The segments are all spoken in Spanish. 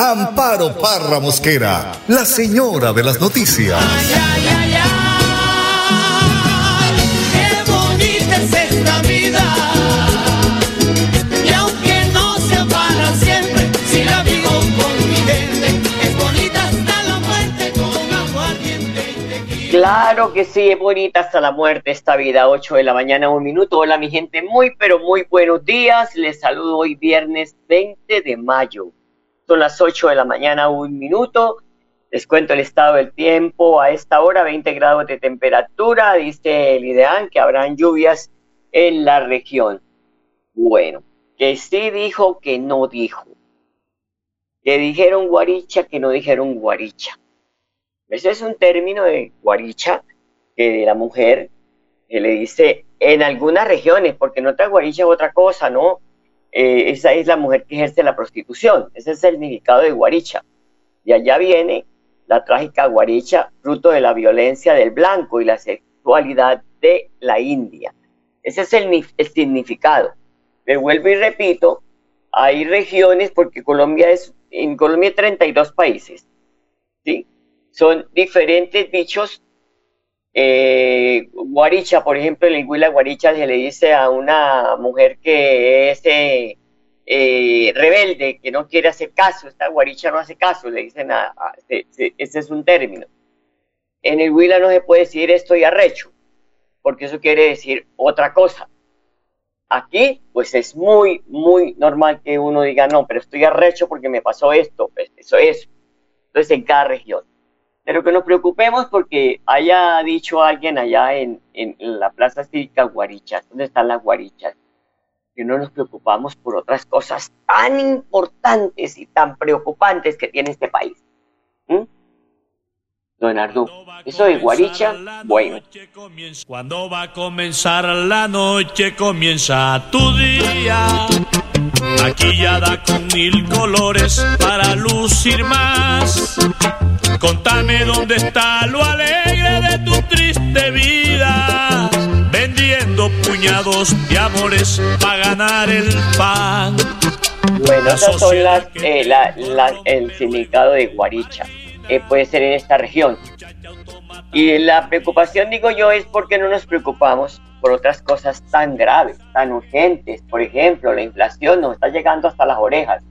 Amparo Parra Mosquera, la señora de las noticias. Ay, ay, ay, ay, qué bonita es esta vida. Y aunque no sea para siempre, si la vivo con mi gente, es bonita hasta la muerte con aguardiente y tequila. Claro que sí, es bonita hasta la muerte esta vida, 8 de la mañana, un minuto. Hola mi gente, muy pero muy buenos días. Les saludo hoy viernes 20 de mayo. Son las 8 de la mañana, un minuto. Les cuento el estado del tiempo. A esta hora, 20 grados de temperatura. Dice el IDEAN que habrán lluvias en la región. Bueno, que sí dijo, que no dijo. Que dijeron guaricha, que no dijeron guaricha. Ese es un término de guaricha que de la mujer que le dice en algunas regiones, porque en otras guaricha es otra cosa, ¿no? Eh, esa es la mujer que ejerce la prostitución. Ese es el significado de guaricha. Y allá viene la trágica guaricha, fruto de la violencia del blanco y la sexualidad de la India. Ese es el, ni- el significado. Pero vuelvo y repito, hay regiones, porque Colombia es, en Colombia hay 32 países, ¿sí? Son diferentes dichos. Eh, guaricha, por ejemplo, en Huila guaricha se le dice a una mujer que es eh, eh, rebelde, que no quiere hacer caso, esta guaricha no hace caso, le dicen a, a- se- se- ese es un término. En el Huila no se puede decir estoy arrecho, porque eso quiere decir otra cosa. Aquí, pues es muy, muy normal que uno diga, no, pero estoy arrecho porque me pasó esto, pues eso es. Entonces, en cada región. Pero que nos preocupemos porque haya dicho alguien allá en, en la plaza cívica Guarichas, ¿dónde están las Guarichas? Que no nos preocupamos por otras cosas tan importantes y tan preocupantes que tiene este país. ¿Mm? Don Ardu, eso de Guaricha, bueno. Cuando va a comenzar la noche, comienza tu día. Maquillada con mil colores para lucir más. Contame dónde está lo alegre de tu triste vida. Vendiendo puñados de amores para ganar el pan. Bueno, esas son las, eh, la- la- el significado de Guaricha. Eh, puede ser en esta región. Y la preocupación, digo yo, es porque no nos preocupamos por otras cosas tan graves, tan urgentes. Por ejemplo, la inflación nos está llegando hasta las orejas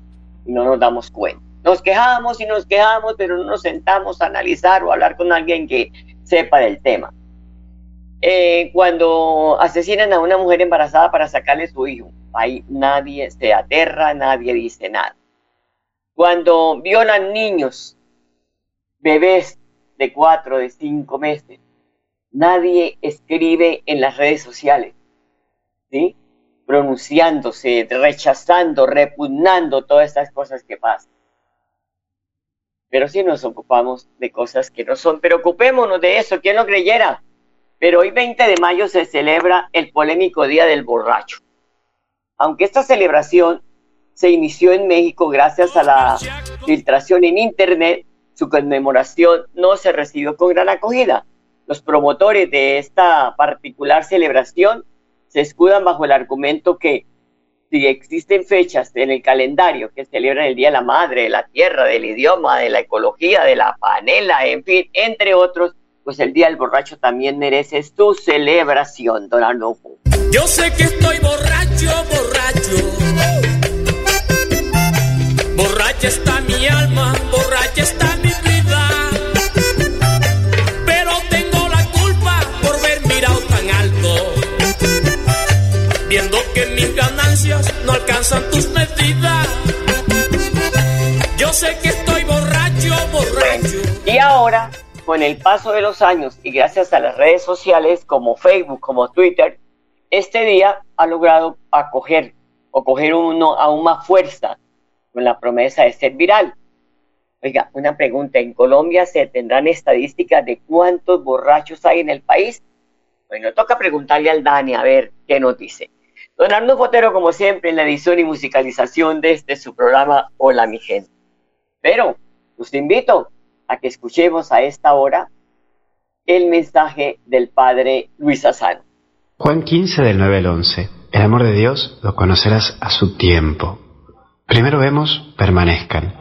y no nos damos cuenta. Nos quejamos y nos quejamos, pero no nos sentamos a analizar o a hablar con alguien que sepa del tema. Eh, cuando asesinan a una mujer embarazada para sacarle su hijo, ahí nadie se aterra, nadie dice nada. Cuando violan niños, bebés de cuatro, de cinco meses, nadie escribe en las redes sociales, ¿sí? Pronunciándose, rechazando, repugnando todas estas cosas que pasan. Pero sí nos ocupamos de cosas que no son. Pero ocupémonos de eso, ¿quién lo creyera? Pero hoy 20 de mayo se celebra el polémico Día del Borracho. Aunque esta celebración se inició en México gracias a la filtración en Internet, su conmemoración no se recibió con gran acogida. Los promotores de esta particular celebración se escudan bajo el argumento que si existen fechas en el calendario que celebran el Día de la Madre, de la Tierra, del idioma, de la ecología, de la panela, en fin, entre otros, pues el Día del Borracho también merece su celebración, don Arnulfo. Yo sé que estoy borracho, borracho. Borracha está mi alma, borracha está Y ahora, con el paso de los años y gracias a las redes sociales como Facebook, como Twitter, este día ha logrado acoger o coger uno aún más fuerza con la promesa de ser viral. Oiga, una pregunta, ¿en Colombia se tendrán estadísticas de cuántos borrachos hay en el país? Bueno, toca preguntarle al Dani a ver qué nos dice. Don Arnulfo Fotero, como siempre, en la edición y musicalización de este su programa Hola mi gente. Pero, los invito a que escuchemos a esta hora el mensaje del Padre Luis Asano. Juan 15 del 9 al 11. El amor de Dios lo conocerás a su tiempo. Primero vemos, permanezcan.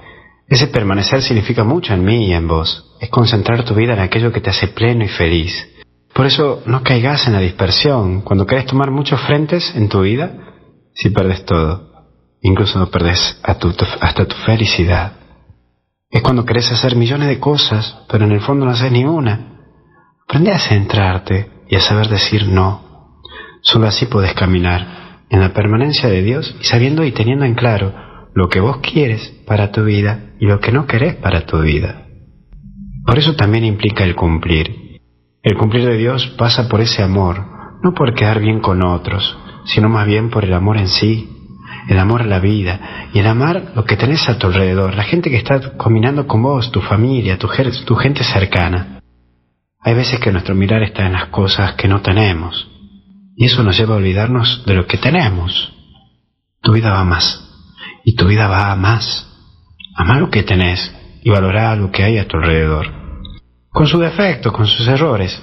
Ese permanecer significa mucho en mí y en vos. Es concentrar tu vida en aquello que te hace pleno y feliz. Por eso no caigas en la dispersión. Cuando querés tomar muchos frentes en tu vida, si perdes todo, incluso no perdes hasta tu felicidad. Es cuando querés hacer millones de cosas, pero en el fondo no haces ni una. Aprende a centrarte y a saber decir no. Solo así podés caminar en la permanencia de Dios y sabiendo y teniendo en claro lo que vos quieres para tu vida y lo que no querés para tu vida. Por eso también implica el cumplir. El cumplir de Dios pasa por ese amor, no por quedar bien con otros, sino más bien por el amor en sí, el amor a la vida y el amar lo que tenés a tu alrededor, la gente que está combinando con vos, tu familia, tu, tu gente cercana. Hay veces que nuestro mirar está en las cosas que no tenemos y eso nos lleva a olvidarnos de lo que tenemos. Tu vida va más y tu vida va a más. Amar lo que tenés y valorar lo que hay a tu alrededor. Con sus defectos, con sus errores,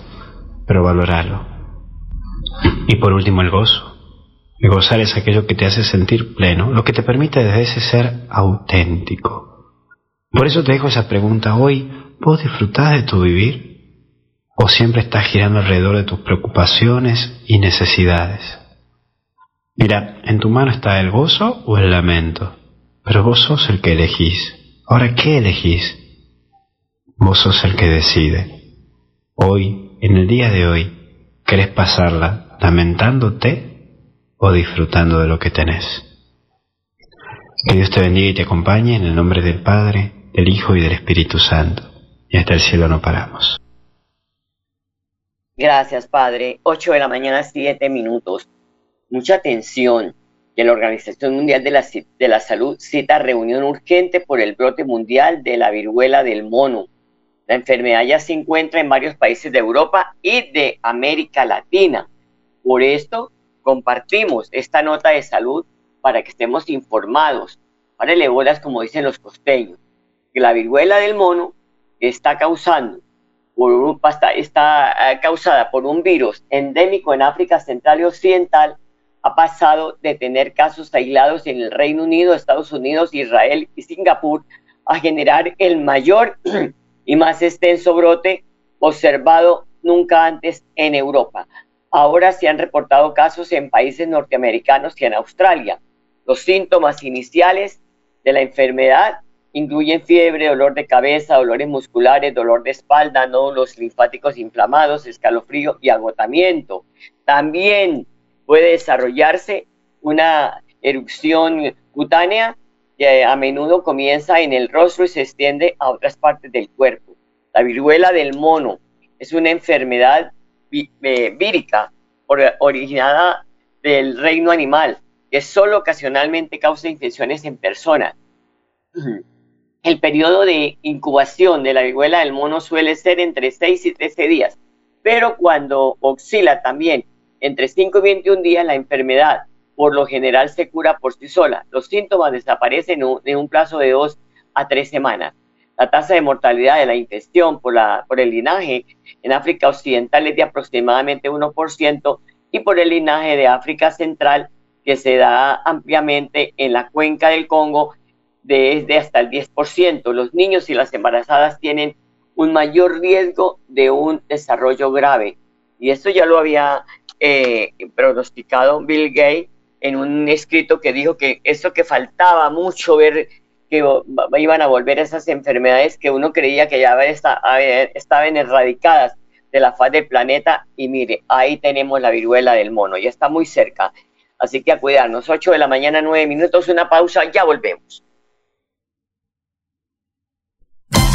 pero valorarlo. Y por último el gozo gozar es aquello que te hace sentir pleno, lo que te permite desde ese ser auténtico. Por eso te dejo esa pregunta hoy, ¿vos disfrutás de tu vivir? ¿O siempre estás girando alrededor de tus preocupaciones y necesidades? Mira, en tu mano está el gozo o el lamento, pero vos sos el que elegís. Ahora, ¿qué elegís? Vos sos el que decide. Hoy, en el día de hoy, ¿querés pasarla lamentándote o disfrutando de lo que tenés. Que Dios te bendiga y te acompañe en el nombre del Padre, del Hijo y del Espíritu Santo. Y hasta el cielo no paramos. Gracias, Padre. 8 de la mañana, 7 minutos. Mucha atención que la Organización Mundial de la, de la Salud cita reunión urgente por el brote mundial de la viruela del mono. La enfermedad ya se encuentra en varios países de Europa y de América Latina. Por esto, compartimos esta nota de salud para que estemos informados. Para bolas, como dicen los costeños, que la viruela del mono está causando por está, eh, causada por un virus endémico en África Central y Occidental, ha pasado de tener casos aislados en el Reino Unido, Estados Unidos, Israel y Singapur a generar el mayor y más extenso brote observado nunca antes en Europa. Ahora se han reportado casos en países norteamericanos y en Australia. Los síntomas iniciales de la enfermedad incluyen fiebre, dolor de cabeza, dolores musculares, dolor de espalda, nódulos linfáticos inflamados, escalofrío y agotamiento. También puede desarrollarse una erupción cutánea a menudo comienza en el rostro y se extiende a otras partes del cuerpo. La viruela del mono es una enfermedad eh, vírica originada del reino animal, que solo ocasionalmente causa infecciones en personas. El periodo de incubación de la viruela del mono suele ser entre 6 y 13 días, pero cuando oscila también entre 5 y 21 días, la enfermedad por lo general se cura por sí sola. Los síntomas desaparecen en un plazo de 2 a 3 semanas. La tasa de mortalidad de la infección por el linaje en África Occidental es de aproximadamente 1% y por el linaje de África Central que se da ampliamente en la cuenca del Congo desde hasta el 10%. Los niños y las embarazadas tienen un mayor riesgo de un desarrollo grave. Y esto ya lo había eh, pronosticado Bill Gates en un escrito que dijo que eso que faltaba mucho ver que iban a volver esas enfermedades que uno creía que ya estaban erradicadas de la faz del planeta y mire, ahí tenemos la viruela del mono, ya está muy cerca. Así que a cuidarnos, 8 de la mañana, 9 minutos, una pausa, ya volvemos.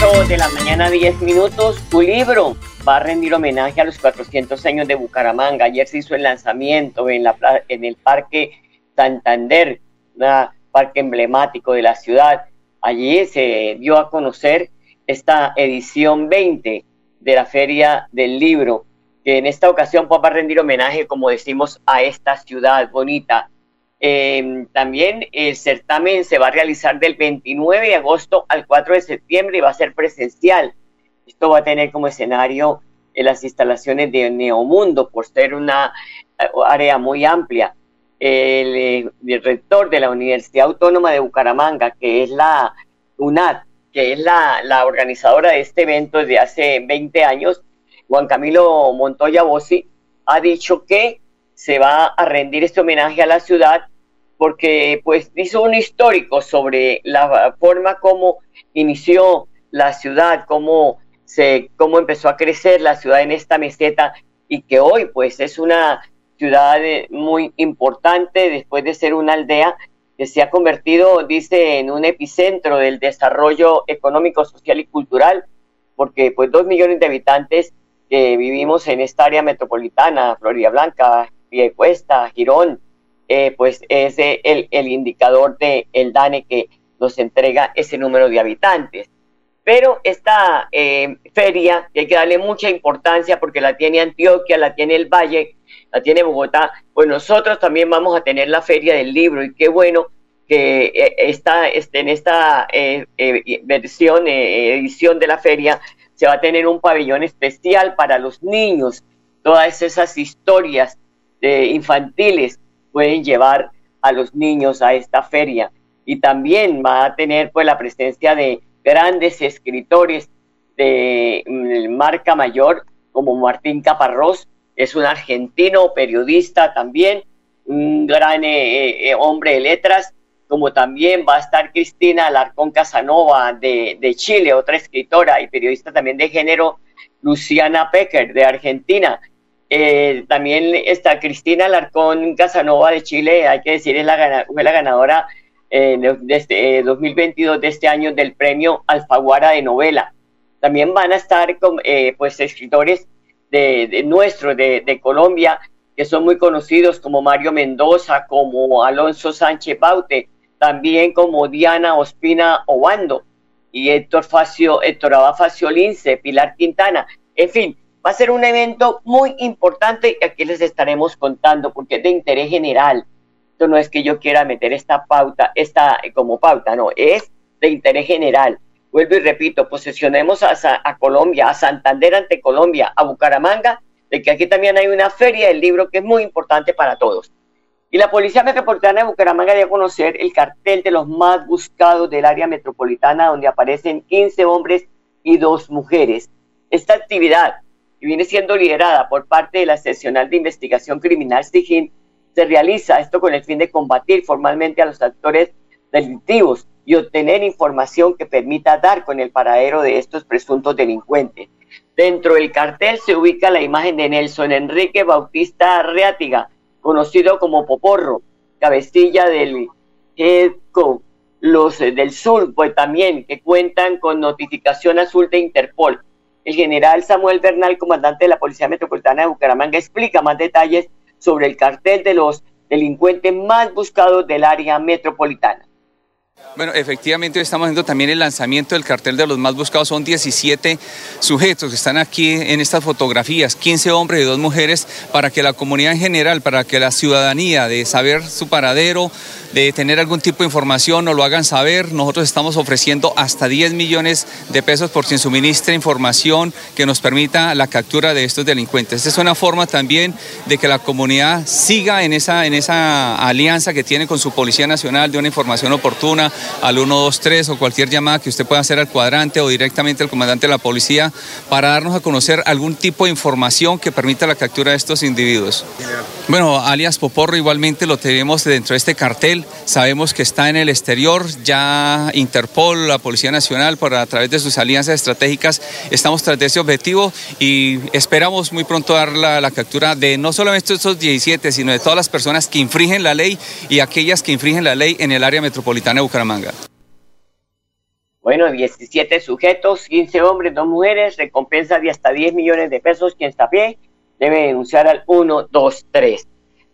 8 de la mañana, 10 minutos. Tu libro va a rendir homenaje a los 400 años de Bucaramanga. Ayer se hizo el lanzamiento en, en el Parque Santander, un parque emblemático de la ciudad. Allí se dio a conocer esta edición 20 de la Feria del Libro, que en esta ocasión pues, va a rendir homenaje, como decimos, a esta ciudad bonita eh, también el certamen se va a realizar del 29 de agosto al 4 de septiembre y va a ser presencial. Esto va a tener como escenario en las instalaciones de Neomundo por ser una eh, área muy amplia. El, eh, el, rector de la Universidad Autónoma de Bucaramanga, que es la UNAD, que es la, la organizadora de este evento desde hace 20 años, Juan Camilo Montoya Bossi, ha dicho que se va a rendir este homenaje a la ciudad porque pues hizo un histórico sobre la forma como inició la ciudad, cómo se cómo empezó a crecer la ciudad en esta meseta y que hoy pues es una ciudad eh, muy importante después de ser una aldea que se ha convertido, dice, en un epicentro del desarrollo económico, social y cultural, porque pues dos millones de habitantes que vivimos en esta área metropolitana, Florida Blanca, Piedecuesta, Girón, eh, pues es el, el, indicador del el DANE que nos entrega ese número de habitantes. Pero esta eh, feria, que hay que darle mucha importancia porque la tiene Antioquia, la tiene el Valle, la tiene Bogotá, pues nosotros también vamos a tener la feria del libro y qué bueno que eh, está, este, en esta versión, edición de la feria, se va a tener un pabellón especial para los niños, todas esas historias infantiles pueden llevar a los niños a esta feria. Y también va a tener pues la presencia de grandes escritores de mm, marca mayor como Martín Caparrós, es un argentino periodista también, un gran eh, eh, hombre de letras, como también va a estar Cristina Alarcón Casanova de, de, Chile, otra escritora y periodista también de género, Luciana Pecker de Argentina, eh, también está Cristina Larcón Casanova de Chile, hay que decir, es la, fue la ganadora eh, de este, 2022 eh, de este año del premio Alfaguara de novela. También van a estar con, pues escritores de, de nuestros, de, Colombia, que son muy conocidos como Mario Mendoza, como Alonso Sánchez Baute, también como Diana Ospina Obando y Héctor Facio, Héctor Abafacio Lince, Pilar Quintana. En fin, Va a ser un evento muy importante y aquí les estaremos contando porque es de interés general. Esto no es que yo quiera meter esta pauta, esta eh, como pauta, no, es de interés general. Vuelvo y repito, posesionemos a, a Colombia, a Santander ante Colombia, a Bucaramanga, de que aquí también hay una feria del libro que es muy importante para todos. Y la Policía Metropolitana de Bucaramanga dio a conocer el cartel de los más buscados del área metropolitana, donde aparecen 15 hombres y dos mujeres. Esta actividad y viene siendo liderada por parte de la Seccional de Investigación Criminal SIGIN, se realiza esto con el fin de combatir formalmente a los actores delictivos y obtener información que permita dar con el paradero de estos presuntos delincuentes. Dentro del cartel se ubica la imagen de Nelson Enrique Bautista Arreátiga, conocido como Poporro, cabecilla del EDCO, los del sur, pues también que cuentan con notificación azul de Interpol el general Samuel Bernal, comandante de la Policía Metropolitana de Bucaramanga, explica más detalles sobre el cartel de los delincuentes más buscados del área metropolitana. Bueno, efectivamente estamos haciendo también el lanzamiento del cartel de los más buscados. Son 17 sujetos que están aquí en estas fotografías, 15 hombres y dos mujeres, para que la comunidad en general, para que la ciudadanía de saber su paradero, eh, tener algún tipo de información, nos lo hagan saber. Nosotros estamos ofreciendo hasta 10 millones de pesos por quien suministre información que nos permita la captura de estos delincuentes. Esta es una forma también de que la comunidad siga en esa, en esa alianza que tiene con su Policía Nacional de una información oportuna al 123 o cualquier llamada que usted pueda hacer al cuadrante o directamente al comandante de la policía para darnos a conocer algún tipo de información que permita la captura de estos individuos. Bueno, alias Poporro igualmente lo tenemos dentro de este cartel. Sabemos que está en el exterior. Ya Interpol, la Policía Nacional, por a través de sus alianzas estratégicas, estamos tras de ese objetivo y esperamos muy pronto dar la, la captura de no solamente estos 17, sino de todas las personas que infringen la ley y aquellas que infringen la ley en el área metropolitana de Bucaramanga. Bueno, 17 sujetos, 15 hombres, 2 mujeres, recompensa de hasta 10 millones de pesos. Quien está a pie debe denunciar al 123.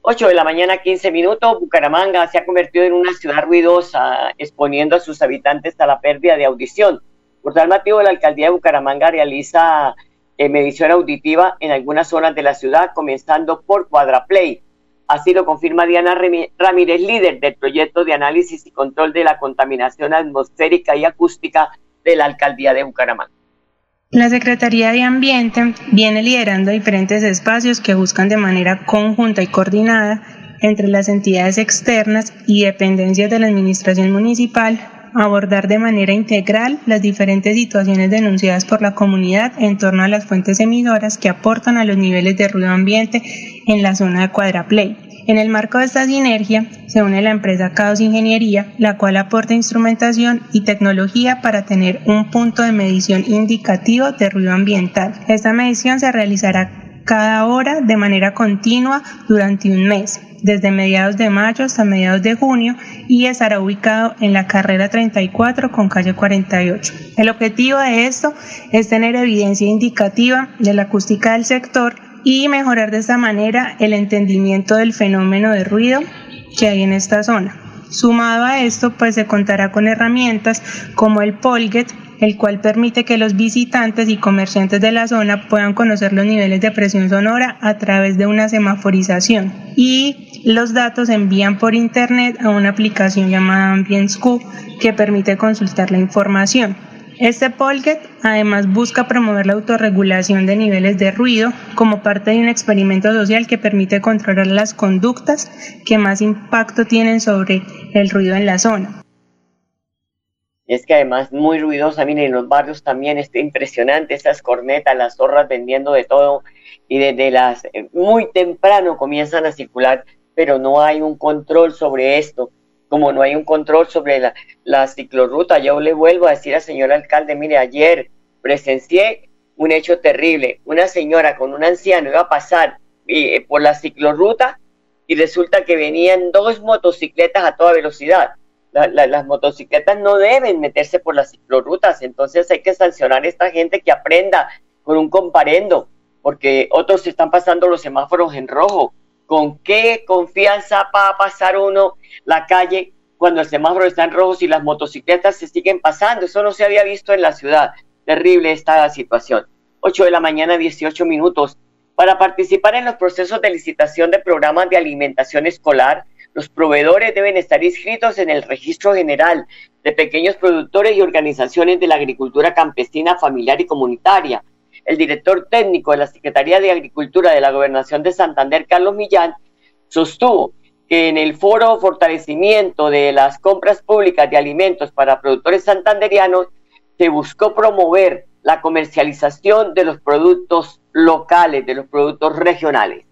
8 de la mañana, 15 minutos. Bucaramanga se ha convertido en una ciudad ruidosa, exponiendo a sus habitantes a la pérdida de audición. Por tal motivo, la alcaldía de Bucaramanga realiza eh, medición auditiva en algunas zonas de la ciudad, comenzando por Cuadraplay. Así lo confirma Diana Ramírez, líder del proyecto de análisis y control de la contaminación atmosférica y acústica de la alcaldía de Bucaramanga. La Secretaría de Ambiente viene liderando diferentes espacios que buscan de manera conjunta y coordinada entre las entidades externas y dependencias de la Administración Municipal abordar de manera integral las diferentes situaciones denunciadas por la comunidad en torno a las fuentes emisoras que aportan a los niveles de ruido ambiente en la zona de Cuadraplay. En el marco de esta sinergia se une la empresa Caos Ingeniería, la cual aporta instrumentación y tecnología para tener un punto de medición indicativo de ruido ambiental. Esta medición se realizará cada hora de manera continua durante un mes desde mediados de mayo hasta mediados de junio y estará ubicado en la carrera 34 con calle 48. El objetivo de esto es tener evidencia indicativa de la acústica del sector y mejorar de esta manera el entendimiento del fenómeno de ruido que hay en esta zona. Sumado a esto, pues se contará con herramientas como el Polget, el cual permite que los visitantes y comerciantes de la zona puedan conocer los niveles de presión sonora a través de una semaforización. Y los datos se envían por internet a una aplicación llamada AmbientScoop que permite consultar la información. Este Polget además busca promover la autorregulación de niveles de ruido como parte de un experimento social que permite controlar las conductas que más impacto tienen sobre el ruido en la zona. Es que además muy ruidosa, miren, en los barrios también está impresionante, esas cornetas, las zorras vendiendo de todo y desde las eh, muy temprano comienzan a circular, pero no hay un control sobre esto como no hay un control sobre la, la ciclorruta, yo le vuelvo a decir al señor alcalde, mire, ayer presencié un hecho terrible. Una señora con un anciano iba a pasar eh, por la ciclorruta y resulta que venían dos motocicletas a toda velocidad. las motocicletas no deben meterse por las ciclorrutas, entonces hay que sancionar a esta gente que aprenda con un comparendo, porque otros están pasando los semáforos en rojo ¿Con qué confianza va a pasar uno la calle cuando el semáforo está en rojo y las motocicletas se siguen pasando? Eso no se había visto en la ciudad. Terrible esta situación. 8 de la mañana, 18 minutos. Para participar en los procesos de licitación de programas de alimentación escolar, los proveedores deben estar inscritos en el registro general de pequeños productores y organizaciones de la agricultura campesina, familiar y comunitaria el director técnico de la Secretaría de Agricultura de la Gobernación de Santander, Carlos Millán, sostuvo que en el foro fortalecimiento de las compras públicas de alimentos para productores santanderianos se buscó promover la comercialización de los productos locales, de los productos regionales.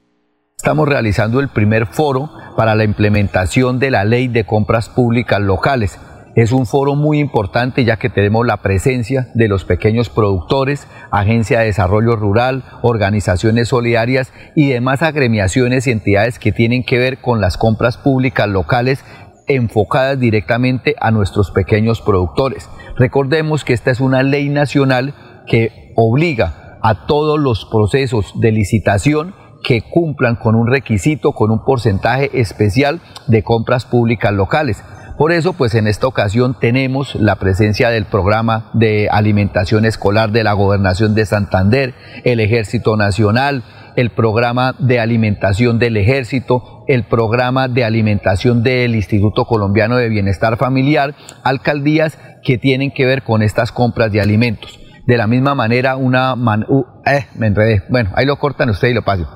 Estamos realizando el primer foro para la implementación de la ley de compras públicas locales es un foro muy importante ya que tenemos la presencia de los pequeños productores, Agencia de Desarrollo Rural, organizaciones solidarias y demás agremiaciones y entidades que tienen que ver con las compras públicas locales enfocadas directamente a nuestros pequeños productores. Recordemos que esta es una ley nacional que obliga a todos los procesos de licitación que cumplan con un requisito, con un porcentaje especial de compras públicas locales. Por eso, pues en esta ocasión tenemos la presencia del programa de alimentación escolar de la Gobernación de Santander, el Ejército Nacional, el programa de alimentación del ejército, el programa de alimentación del Instituto Colombiano de Bienestar Familiar, alcaldías que tienen que ver con estas compras de alimentos. De la misma manera, una... eh, me enredé. Bueno, ahí lo cortan ustedes y lo pasan.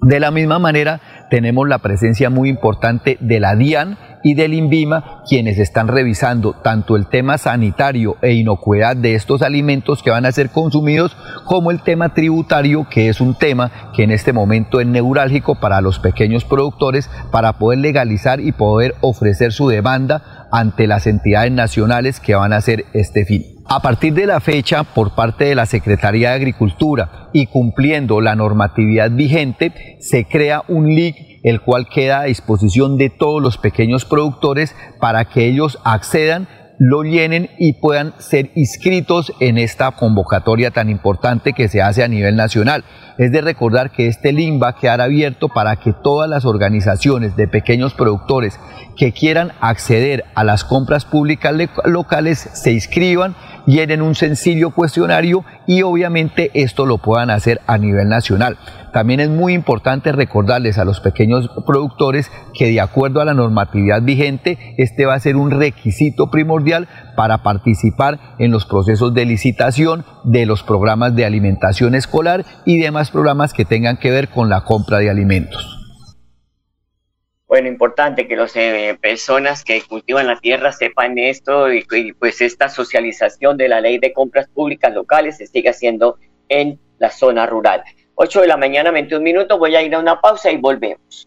De la misma manera, tenemos la presencia muy importante de la DIAN y del INVIMA, quienes están revisando tanto el tema sanitario e inocuidad de estos alimentos que van a ser consumidos, como el tema tributario, que es un tema que en este momento es neurálgico para los pequeños productores, para poder legalizar y poder ofrecer su demanda ante las entidades nacionales que van a hacer este fin. A partir de la fecha, por parte de la Secretaría de Agricultura y cumpliendo la normatividad vigente, se crea un LIC el cual queda a disposición de todos los pequeños productores para que ellos accedan lo llenen y puedan ser inscritos en esta convocatoria tan importante que se hace a nivel nacional. Es de recordar que este link va a quedar abierto para que todas las organizaciones de pequeños productores que quieran acceder a las compras públicas locales se inscriban, llenen un sencillo cuestionario y obviamente esto lo puedan hacer a nivel nacional. También es muy importante recordarles a los pequeños productores que de acuerdo a la normatividad vigente, este va a ser un requisito primordial para participar en los procesos de licitación de los programas de alimentación escolar y demás programas que tengan que ver con la compra de alimentos. Bueno, importante que las eh, personas que cultivan la tierra sepan esto y, y, pues esta socialización de la ley de compras públicas locales se sigue haciendo en la zona rural. 8 de la mañana, 21 minutos, voy a ir a una pausa y volvemos.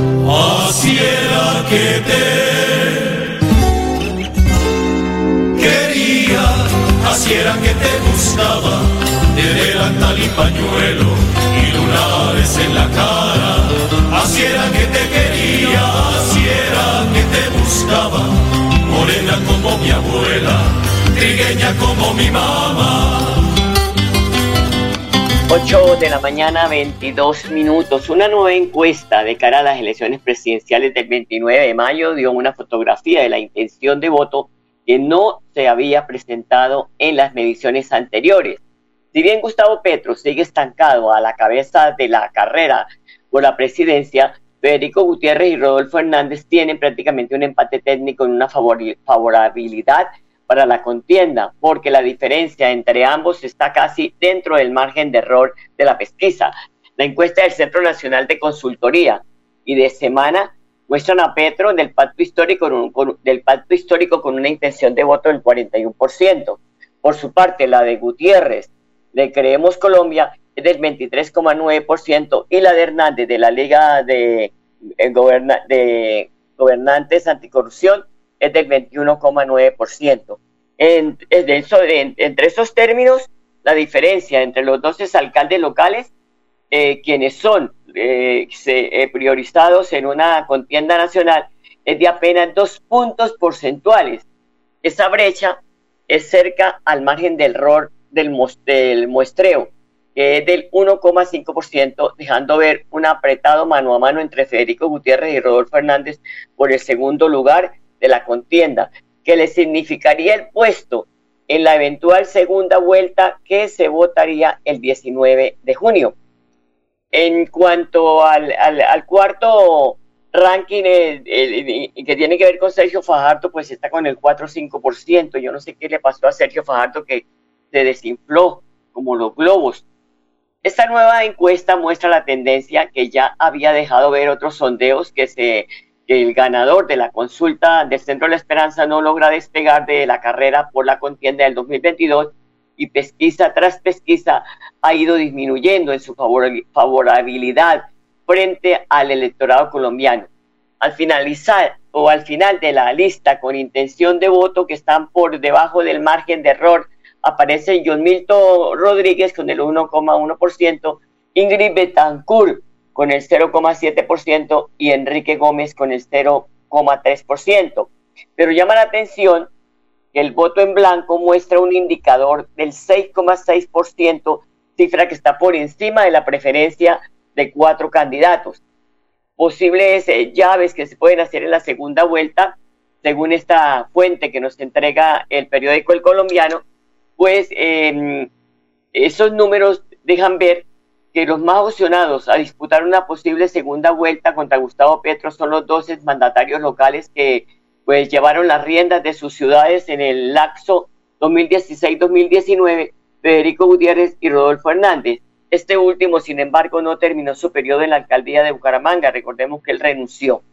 Así era que te quería, así era que te gustaba, de delantal y pañuelo y lunares en la cara. Así era que te quería, así era que te buscaba, morena como mi abuela, trigueña como mi mamá. 8 de la mañana, 22 minutos. Una nueva encuesta de cara a las elecciones presidenciales del 29 de mayo dio una fotografía de la intención de voto que no se había presentado en las mediciones anteriores. Si bien Gustavo Petro sigue estancado a la cabeza de la carrera por la presidencia, Federico Gutiérrez y Rodolfo Hernández tienen prácticamente un empate técnico en una favorabilidad para la contienda, porque la diferencia entre ambos está casi dentro del margen de error de la pesquisa. La encuesta del Centro Nacional de Consultoría y de semana muestran a Petro del pacto histórico con, del pacto histórico con una intención de voto del 41%. Por su parte, la de Gutiérrez de Creemos Colombia es del 23,9% y la de Hernández de la Liga de, eh, de Gobernantes Anticorrupción es del 21,9%. En, en, entre esos términos, la diferencia entre los dos alcaldes locales, eh, quienes son eh, eh, priorizados en una contienda nacional, es de apenas dos puntos porcentuales. Esa brecha es cerca al margen del error del, del muestreo, que es del 1,5%, dejando ver un apretado mano a mano entre Federico Gutiérrez y Rodolfo Hernández por el segundo lugar de la contienda, que le significaría el puesto en la eventual segunda vuelta que se votaría el 19 de junio. En cuanto al, al, cuarto ranking que tiene que ver con Sergio Fajardo, pues está con el 4 o 5%. Yo no sé qué le pasó a Sergio Fajardo que se desinfló como los globos. Esta nueva encuesta muestra la tendencia que ya había dejado ver otros sondeos que se el ganador de la consulta del Centro de la Esperanza no logra despegar de la carrera por la contienda del 2022 y pesquisa tras pesquisa ha ido disminuyendo en su favorabilidad frente al electorado colombiano. Al finalizar o al final de la lista con intención de voto que están por debajo del margen de error, aparece John Milton Rodríguez con el 1,1% Ingrid Betancourt con el 0,7% y Enrique Gómez con el 0,3%. Pero llama la atención que el voto en blanco muestra un indicador del 6,6%, cifra que está por encima de la preferencia de cuatro candidatos. Posibles eh, llaves que se pueden hacer en la segunda vuelta, según esta fuente que nos entrega el periódico El Colombiano, pues em, esos números dejan ver que los más opcionados a disputar una posible segunda vuelta contra Gustavo Petro son los 12 mandatarios locales que pues llevaron las riendas de sus ciudades en el laxo 2016-2019, Federico Gutiérrez y Rodolfo Hernández. Este último, sin embargo, no terminó su periodo en la alcaldía de Bucaramanga. Recordemos que él renunció.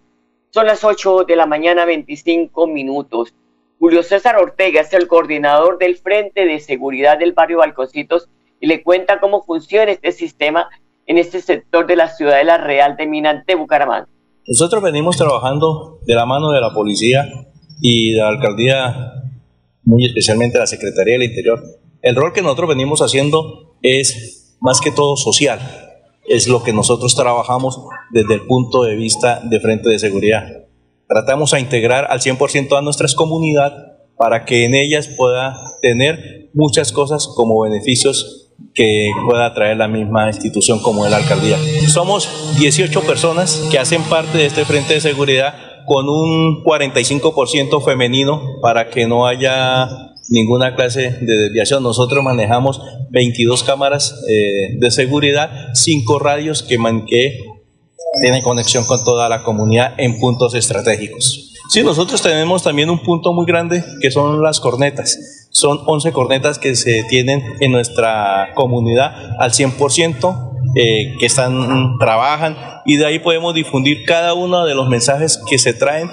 Son las 8 de la mañana, 25 minutos. Julio César Ortega es el coordinador del Frente de Seguridad del barrio Balconcitos y le cuenta cómo funciona este sistema en este sector de la ciudad de la Real de Minante, Bucaramanga. Nosotros venimos trabajando de la mano de la policía y de la alcaldía, muy especialmente la Secretaría del Interior. El rol que nosotros venimos haciendo es más que todo social. Es lo que nosotros trabajamos desde el punto de vista de frente de seguridad. Tratamos a integrar al 100% a nuestras comunidades para que en ellas pueda tener muchas cosas como beneficios que pueda traer la misma institución como es la alcaldía. Somos 18 personas que hacen parte de este frente de seguridad con un 45% femenino para que no haya ninguna clase de desviación. Nosotros manejamos 22 cámaras eh, de seguridad, 5 radios que, que tienen conexión con toda la comunidad en puntos estratégicos. Sí, nosotros tenemos también un punto muy grande que son las cornetas. Son 11 cornetas que se tienen en nuestra comunidad al 100%, eh, que están, trabajan y de ahí podemos difundir cada uno de los mensajes que se traen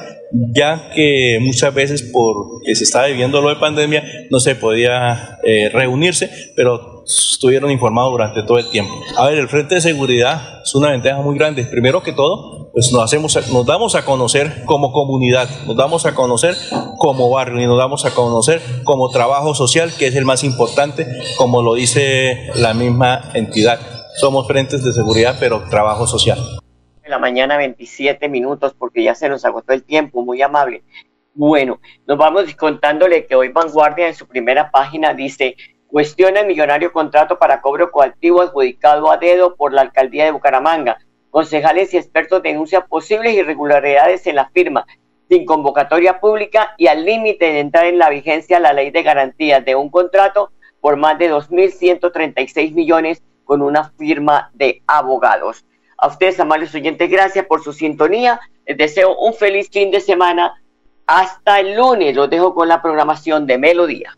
ya que muchas veces por que se estaba viviendo lo de pandemia no se podía eh, reunirse, pero estuvieron informados durante todo el tiempo. A ver, el Frente de Seguridad es una ventaja muy grande. Primero que todo, pues nos, hacemos, nos damos a conocer como comunidad, nos damos a conocer como barrio y nos damos a conocer como trabajo social, que es el más importante, como lo dice la misma entidad. Somos frentes de seguridad, pero trabajo social la mañana 27 minutos porque ya se nos agotó el tiempo, muy amable. Bueno, nos vamos contándole que hoy Vanguardia en su primera página dice, cuestiona el millonario contrato para cobro coactivo adjudicado a dedo por la alcaldía de Bucaramanga. Concejales y expertos denuncian posibles irregularidades en la firma, sin convocatoria pública y al límite de entrar en la vigencia la ley de garantías de un contrato por más de 2.136 millones con una firma de abogados. A ustedes, amables oyentes, gracias por su sintonía. Les deseo un feliz fin de semana. Hasta el lunes. Los dejo con la programación de Melodía.